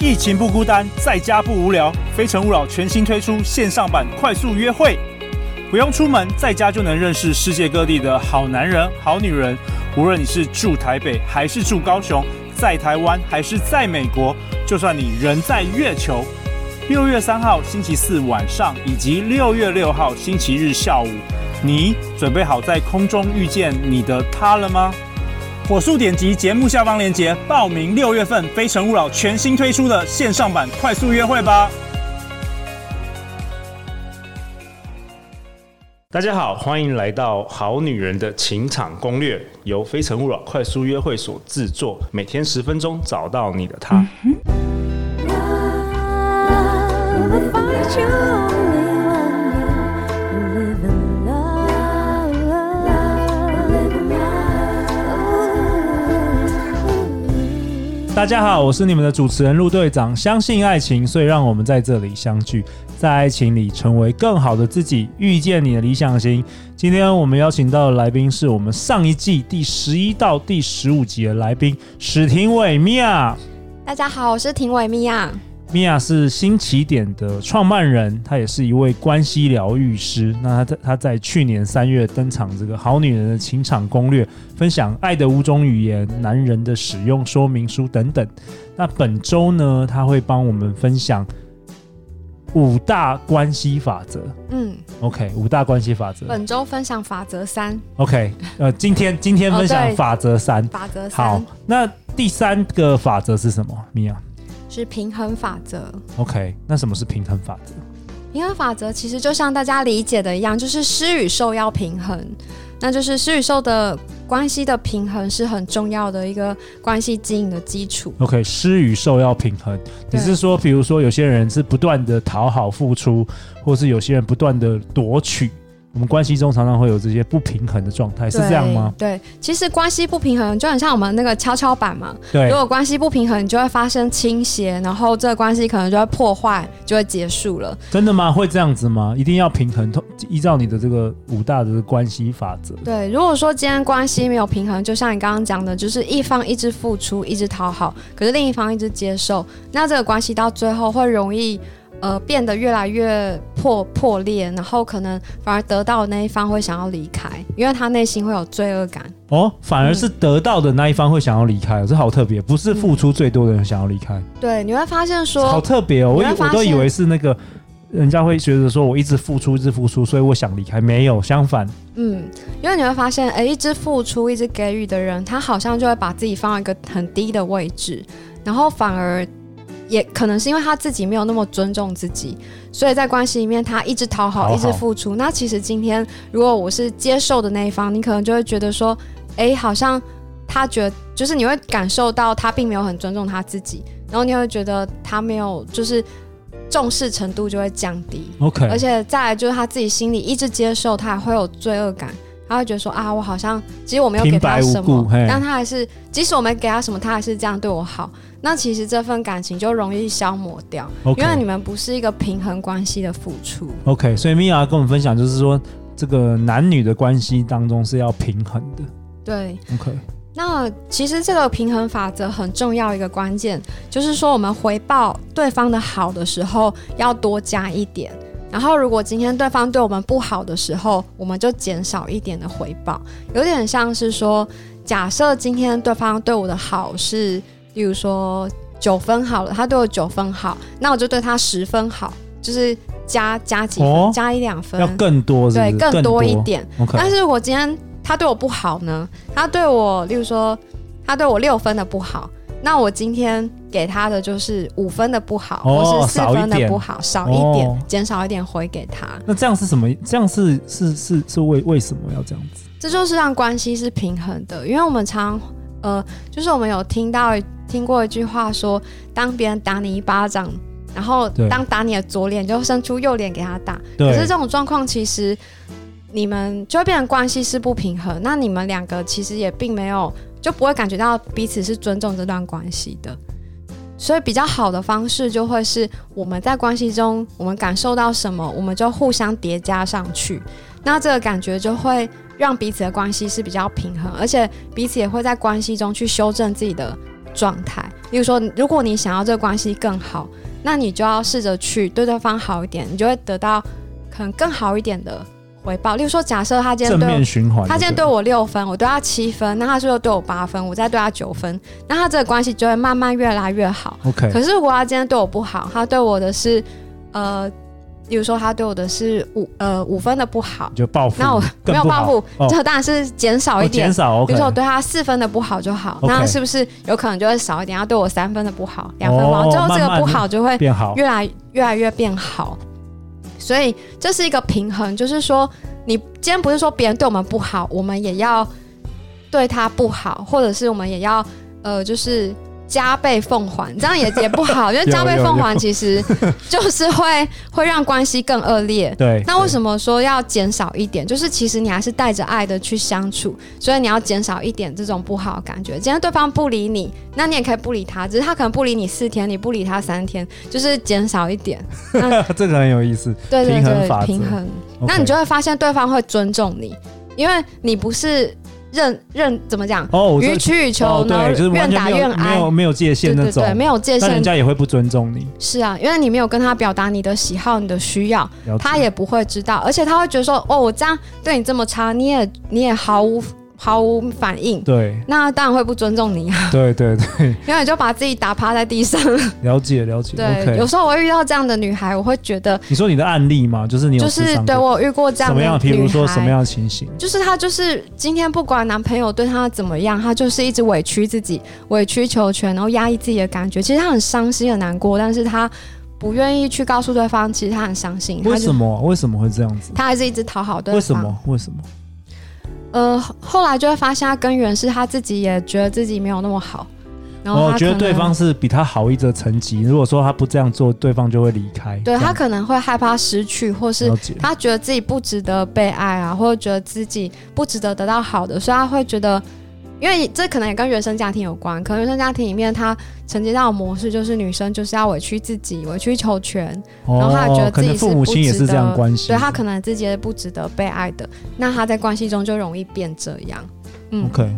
疫情不孤单，在家不无聊。非诚勿扰全新推出线上版快速约会，不用出门，在家就能认识世界各地的好男人、好女人。无论你是住台北还是住高雄，在台湾还是在美国，就算你人在月球。六月三号星期四晚上以及六月六号星期日下午，你准备好在空中遇见你的他了吗？火速点击节目下方链接报名六月份《非诚勿扰》全新推出的线上版快速约会吧！大家好，欢迎来到《好女人的情场攻略》，由《非诚勿扰》快速约会所制作，每天十分钟，找到你的他。大家好，我是你们的主持人陆队长。相信爱情，所以让我们在这里相聚，在爱情里成为更好的自己，遇见你的理想型。今天我们邀请到的来宾是我们上一季第十一到第十五集的来宾史廷伟米娅。大家好，我是廷伟米娅。米娅是新起点的创办人，她也是一位关系疗愈师。那她在她在去年三月登场这个《好女人的情场攻略》，分享爱的五种语言、男人的使用说明书等等。那本周呢，她会帮我们分享五大关系法则。嗯，OK，五大关系法则。本周分享法则三。OK，呃，今天今天分享法则三。哦、法则三。好，那第三个法则是什么？米娅？是平衡法则。OK，那什么是平衡法则？平衡法则其实就像大家理解的一样，就是施与受要平衡。那就是施与受的关系的平衡是很重要的一个关系经营的基础。OK，施与受要平衡。你是说，比如说有些人是不断的讨好付出，或是有些人不断的夺取？我们关系中常常会有这些不平衡的状态，是这样吗？对，其实关系不平衡就很像我们那个跷跷板嘛。对，如果关系不平衡，你就会发生倾斜，然后这个关系可能就会破坏，就会结束了。真的吗？会这样子吗？一定要平衡，依照你的这个五大的关系法则。对，如果说今天关系没有平衡，就像你刚刚讲的，就是一方一直付出，一直讨好，可是另一方一直接受，那这个关系到最后会容易。呃，变得越来越破破裂，然后可能反而得到的那一方会想要离开，因为他内心会有罪恶感。哦，反而是得到的那一方会想要离开，这、嗯、好特别，不是付出最多的人想要离开。对，你会发现说，好特别哦，我我都以为是那个人家会觉得说我一直付出，一直付出，所以我想离开，没有，相反。嗯，因为你会发现，哎，一直付出，一直给予的人，他好像就会把自己放在一个很低的位置，然后反而。也可能是因为他自己没有那么尊重自己，所以在关系里面他一直讨好，好，好，一直付出。那其实今天如果我是接受的那一方，你可能就会觉得说，哎，好像他觉得就是你会感受到他并没有很尊重他自己，然后你会觉得他没有就是重视程度就会降低。OK，而且再来就是他自己心里一直接受，他还会有罪恶感，他会觉得说啊，我好像其实我没有给他什么，但他还是即使我没给他什么，他还是这样对我好。那其实这份感情就容易消磨掉，okay. 因为你们不是一个平衡关系的付出。OK，所以米娅跟我们分享，就是说这个男女的关系当中是要平衡的。对，OK。那其实这个平衡法则很重要，一个关键就是说，我们回报对方的好的时候要多加一点，然后如果今天对方对我们不好的时候，我们就减少一点的回报。有点像是说，假设今天对方对我的好是。比如说九分好了，他对我九分好，那我就对他十分好，就是加加几分，哦、加一两分，要更多是是？对，更多一点。但是我今天他对我不好呢？他对我，例如说他对我六分的不好，那我今天给他的就是五分的不好，哦、或是四分的不好，少一点，减、哦、少一点回给他。那这样是什么？这样是是是是为为什么要这样子？这就是让关系是平衡的，因为我们常呃，就是我们有听到。听过一句话说，当别人打你一巴掌，然后当打你的左脸，就伸出右脸给他打。可是这种状况，其实你们就会变成关系是不平衡。那你们两个其实也并没有，就不会感觉到彼此是尊重这段关系的。所以比较好的方式，就会是我们在关系中，我们感受到什么，我们就互相叠加上去。那这个感觉就会让彼此的关系是比较平衡，而且彼此也会在关系中去修正自己的状态，例如说，如果你想要这个关系更好，那你就要试着去对对方好一点，你就会得到可能更好一点的回报。例如说，假设他今天对我，他今天对我六分，我对他七分，那他是不是对我八分，我再对他九分，那他这个关系就会慢慢越来越好。OK。可是如果他今天对我不好，他对我的是呃。比如说他对我的是五呃五分的不好，就报复。那我没有报复，这当然是减少一点。减少。比如说我对他四分的不好就好，那是不是有可能就会少一点？他对我三分的不好，两分不好，最后这个不好就会变好，越来越来越变好。所以这是一个平衡，就是说你今天不是说别人对我们不好，我们也要对他不好，或者是我们也要呃就是。加倍奉还，这样也也不好，因为加倍奉还其实 就是会会让关系更恶劣。对，那为什么说要减少一点？就是其实你还是带着爱的去相处，所以你要减少一点这种不好的感觉。既然对方不理你，那你也可以不理他，只是他可能不理你四天，你不理他三天，就是减少一点。这个很有意思，对对对，平衡，平衡。那你就会发现对方会尊重你，因为你不是。认认怎么讲？哦，予取予求，哦、对，就是愿打愿挨，没有没有界限那种，对，对，对，没有界限，人家也会不尊重你。是啊，因为你没有跟他表达你的喜好、你的需要，他也不会知道，而且他会觉得说：“哦，我这样对你这么差，你也你也毫无。”毫无反应，对，那当然会不尊重你啊。对对对，因为你就把自己打趴在地上。了解了解。对，okay、有时候我会遇到这样的女孩，我会觉得。你说你的案例吗？就是你有就是对我遇过这样的女孩。什么样？比如说什么样的情形？就是她就是今天不管男朋友对她怎么样，她就是一直委屈自己，委曲求全，然后压抑自己的感觉。其实她很伤心很难过，但是她不愿意去告诉对方，其实她很伤心。为什么？为什么会这样子？她还是一直讨好对方。为什么？为什么？呃，后来就会发现，他根源是他自己也觉得自己没有那么好，然后他觉得对方是比他好一个层级。如果说他不这样做，对方就会离开。对，他可能会害怕失去，或是他觉得自己不值得被爱啊，或者觉得自己不值得得到好的，所以他会觉得。因为这可能也跟原生家庭有关，可能原生家庭里面他承接到的模式就是女生就是要委屈自己、委曲求全，哦、然后他觉得自己是不值得，对他可能自己是不值得被爱的，那他在关系中就容易变这样，嗯，OK，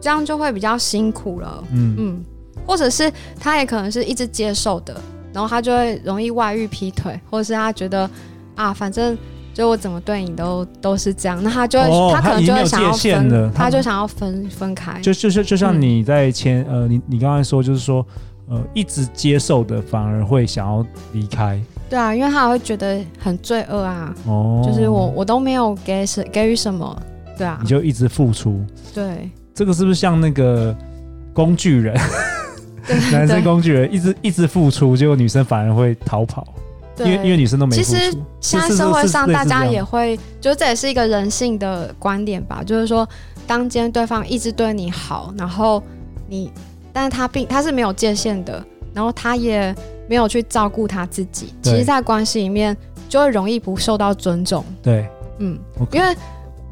这样就会比较辛苦了，嗯。嗯，或者是他也可能是一直接受的，然后他就会容易外遇、劈腿，或者是他觉得啊，反正。就我怎么对你都都是这样，那他就会、哦、他可能就会想要分，他，他就想要分分开。就就是就像你在前、嗯、呃，你你刚才说就是说呃，一直接受的反而会想要离开。对啊，因为他会觉得很罪恶啊。哦。就是我我都没有给什给予什么，对啊。你就一直付出。对。这个是不是像那个工具人？男生工具人一直一直付出，结果女生反而会逃跑。因为因为女生都没。其实现在社会上大家也会，就这也是一个人性的观点吧。就是说，当今天对方一直对你好，然后你，但是他并他是没有界限的，然后他也没有去照顾他自己。其实，在关系里面就会容易不受到尊重。对，嗯，okay. 因为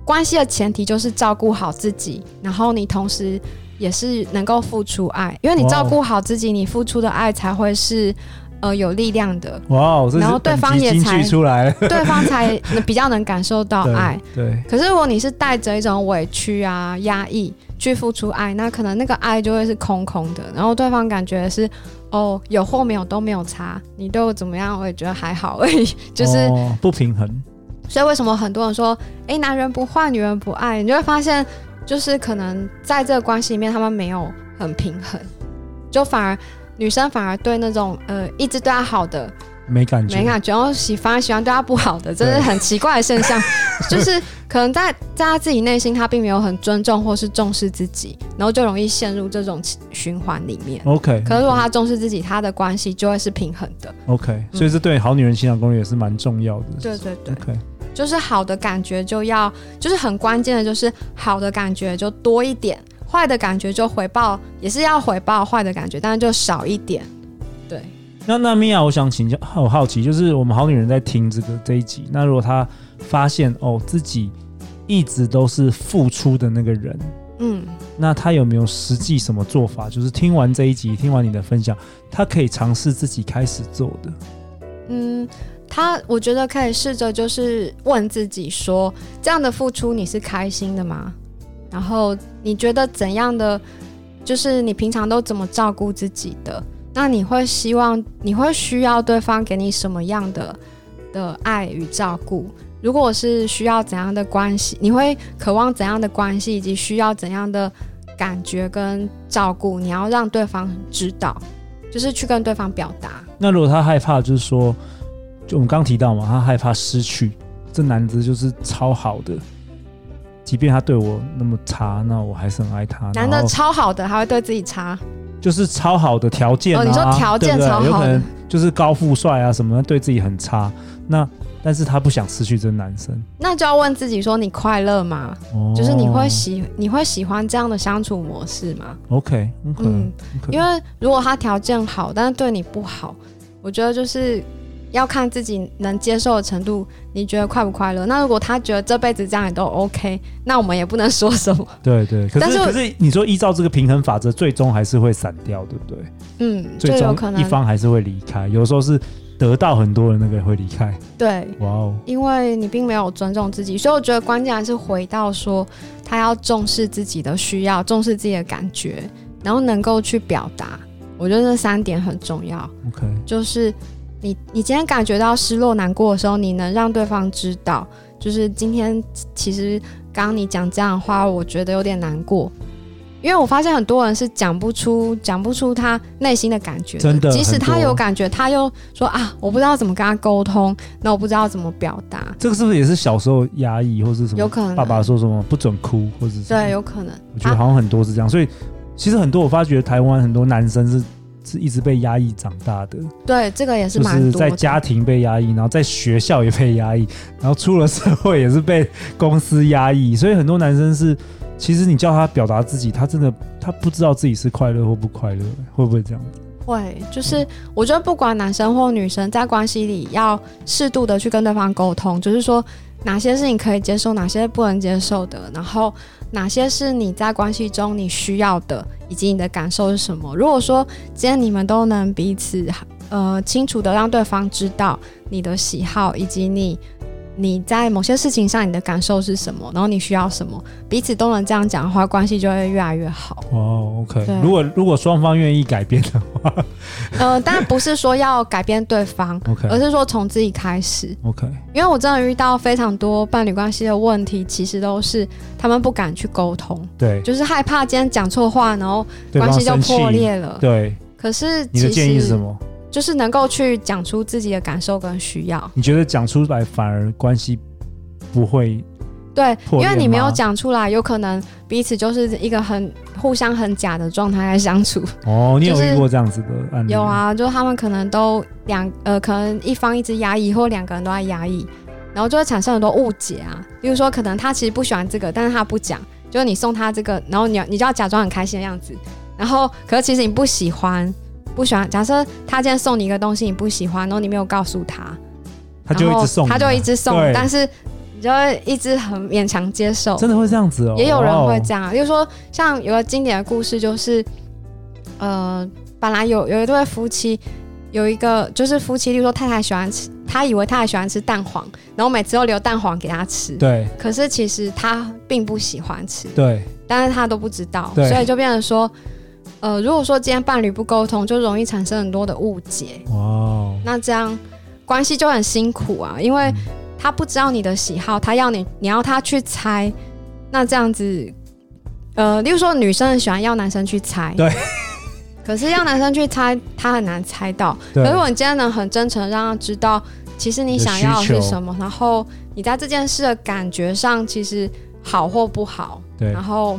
关系的前提就是照顾好自己，然后你同时也是能够付出爱，因为你照顾好自己，你付出的爱才会是。呃，有力量的哇然后对方也才出来，对方才比较能感受到爱。对。对，可是如果你是带着一种委屈啊、压抑去付出爱，那可能那个爱就会是空空的。然后对方感觉是哦，有或没有都没有差，你对我怎么样，我也觉得还好而已，就是、哦、不平衡。所以为什么很多人说，哎、欸，男人不坏，女人不爱，你就会发现，就是可能在这个关系里面，他们没有很平衡，就反而。女生反而对那种呃一直对她好的没感觉，没感觉，然后喜反而喜欢对她不好的，这是很奇怪的现象。就是可能在在她自己内心，她并没有很尊重或是重视自己，然后就容易陷入这种循环里面。OK，可是如果她重视自己，她的关系就会是平衡的。OK，所以这对好女人欣赏攻略也是蛮重要的。对对对，OK，就是好的感觉就要，就是很关键的，就是好的感觉就多一点。坏的感觉就回报，也是要回报坏的感觉，但是就少一点。对，那那米娅，我想请教，我好奇，就是我们好女人在听这个这一集，那如果她发现哦自己一直都是付出的那个人，嗯，那她有没有实际什么做法？就是听完这一集，听完你的分享，她可以尝试自己开始做的。嗯，她我觉得可以试着就是问自己说，这样的付出你是开心的吗？然后你觉得怎样的，就是你平常都怎么照顾自己的？那你会希望，你会需要对方给你什么样的的爱与照顾？如果是需要怎样的关系，你会渴望怎样的关系，以及需要怎样的感觉跟照顾？你要让对方知道，就是去跟对方表达。那如果他害怕，就是说，就我们刚提到嘛，他害怕失去，这男子就是超好的，即便他对我那么差，那我还是很爱他。男的超好的，还会对自己差，就是超好的条件啊，哦，你说条件超好的，有可能就是高富帅啊什么，对自己很差，那。但是他不想失去这个男生，那就要问自己说：你快乐吗？哦，就是你会喜你会喜欢这样的相处模式吗？OK，嗯，因为如果他条件好，但是对你不好，我觉得就是要看自己能接受的程度。你觉得快不快乐？那如果他觉得这辈子这样也都 OK，那我们也不能说什么。对对，可是但是可是你说依照这个平衡法则，最终还是会散掉，对不对？嗯，最终一方还是会离开。有时候是。得到很多的那个会离开，对，哇哦，因为你并没有尊重自己，所以我觉得关键还是回到说，他要重视自己的需要，重视自己的感觉，然后能够去表达。我觉得这三点很重要。OK，就是你你今天感觉到失落难过的时候，你能让对方知道，就是今天其实刚刚你讲这样的话，我觉得有点难过。因为我发现很多人是讲不出讲不出他内心的感觉的，真的，即使他有感觉，他又说啊，我不知道怎么跟他沟通，那我不知道怎么表达。这个是不是也是小时候压抑，或是什么？有可能。爸爸说什么不准哭，或者是对，有可能。我觉得好像很多是这样，所以其实很多我发觉台湾很多男生是是一直被压抑长大的。对，这个也是。就是在家庭被压抑，然后在学校也被压抑，然后出了社会也是被公司压抑，所以很多男生是。其实你叫他表达自己，他真的他不知道自己是快乐或不快乐，会不会这样子？会，就是我觉得不管男生或女生在关系里要适度的去跟对方沟通，就是说哪些是你可以接受，哪些不能接受的，然后哪些是你在关系中你需要的，以及你的感受是什么。如果说今天你们都能彼此呃清楚的让对方知道你的喜好以及你。你在某些事情上，你的感受是什么？然后你需要什么？彼此都能这样讲的话，关系就会越来越好。哦，OK。如果如果双方愿意改变的话，呃，当然不是说要改变对方，OK，而是说从自己开始，OK。因为我真的遇到非常多伴侣关系的问题，其实都是他们不敢去沟通，对，就是害怕今天讲错话，然后关系就破裂了，对。可是你的建议是什么？就是能够去讲出自己的感受跟需要。你觉得讲出来反而关系不会？对，因为你没有讲出来，有可能彼此就是一个很互相很假的状态在相处。哦，你有遇过这样子的案例？有啊，就他们可能都两呃，可能一方一直压抑，或两个人都在压抑，然后就会产生很多误解啊。比如说，可能他其实不喜欢这个，但是他不讲，就是你送他这个，然后你要你就要假装很开心的样子，然后可是其实你不喜欢。不喜欢。假设他今天送你一个东西，你不喜欢，然后你没有告诉他，他就一直送，他就一直送，但是你就会一直很勉强接受。真的会这样子哦？也有人会这样，就是说，像有个经典的故事，就是呃，本来有有一对夫妻，有一个就是夫妻，例如说太太喜欢吃，他以为太太喜欢吃蛋黄，然后每次都留蛋黄给他吃，对，可是其实他并不喜欢吃，对，但是他都不知道，所以就变成说。呃，如果说今天伴侣不沟通，就容易产生很多的误解。哇，Wow. 那这样关系就很辛苦啊，因为他不知道你的喜好，他要你，你要他去猜。那这样子，呃，例如说女生很喜欢要男生去猜，对。可是要男生去猜，他很难猜到。可是如果你今天能很真诚让他知道，其实你想要的是什么，然后你在这件事的感觉上，其实好或不好，对，然后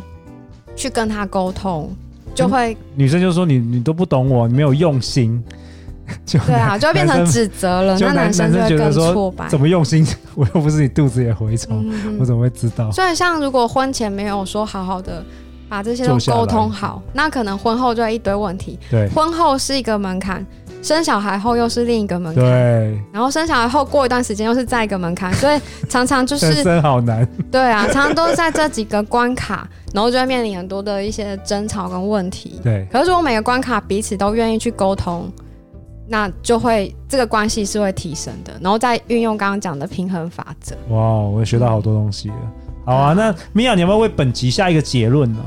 去跟他沟通。就会女生就说你你都不懂我，你没有用心，就对啊，就会变成指责了。男那男生就会更挫败。怎么用心？我又不是你肚子里的蛔虫，嗯、我怎么会知道？所以像如果婚前没有说好好的把这些都沟通好，那可能婚后就会一堆问题。对，婚后是一个门槛。生小孩后又是另一个门槛，对，然后生小孩后过一段时间又是再一个门槛，所以常常就是 生好难，对啊，常常都是在这几个关卡，然后就会面临很多的一些争吵跟问题。对，可是如果每个关卡彼此都愿意去沟通，那就会这个关系是会提升的，然后再运用刚刚讲的平衡法则。哇，我也学到好多东西了。嗯、好啊，那米娅，你要不要为本集下一个结论呢？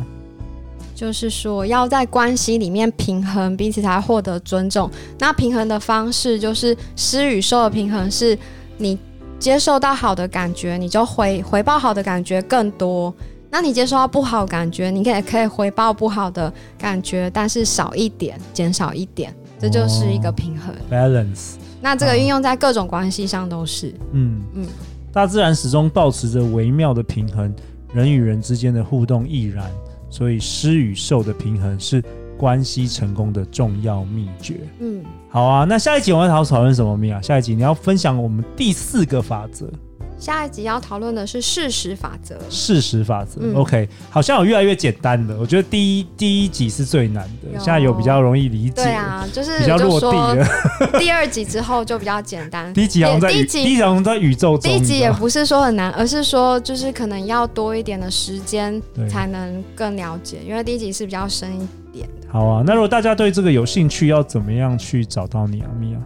就是说要在关系里面平衡，彼此才获得尊重。那平衡的方式就是施与受的平衡，是你接受到好的感觉，你就回回报好的感觉更多。那你接受到不好感觉，你也可以回报不好的感觉，但是少一点，减少一点，这就是一个平衡。Oh, balance。那这个运用在各种关系上都是。嗯嗯，大自然始终保持着微妙的平衡，人与人之间的互动亦然。所以施与受的平衡是关系成功的重要秘诀。嗯，好啊，那下一集我们要讨论什么？秘啊，下一集你要分享我们第四个法则。下一集要讨论的是事实法则。事实法则、嗯、，OK，好像有越来越简单的。我觉得第一第一集是最难的，现在有比较容易理解。对啊，就是比较落地了。第二集之后就比较简单。第一集好像在第一集，第一集好像在宇宙中。第一集也不是说很难，而是说就是可能要多一点的时间才能更了解，因为第一集是比较深一点的。好啊，那如果大家对这个有兴趣，要怎么样去找到你啊，米娅？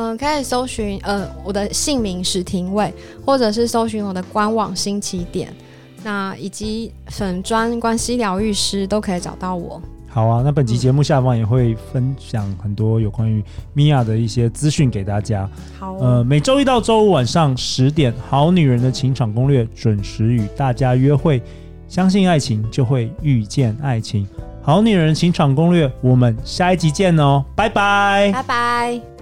嗯，可以搜寻呃我的姓名史廷尉，或者是搜寻我的官网新起点，那以及粉砖关系疗愈师都可以找到我。好啊，那本期节目下方也会分享很多有关于米娅的一些资讯给大家。好、哦，呃，每周一到周五晚上十点，《好女人的情场攻略》准时与大家约会。相信爱情，就会遇见爱情。好女人情场攻略，我们下一集见哦，拜拜，拜拜。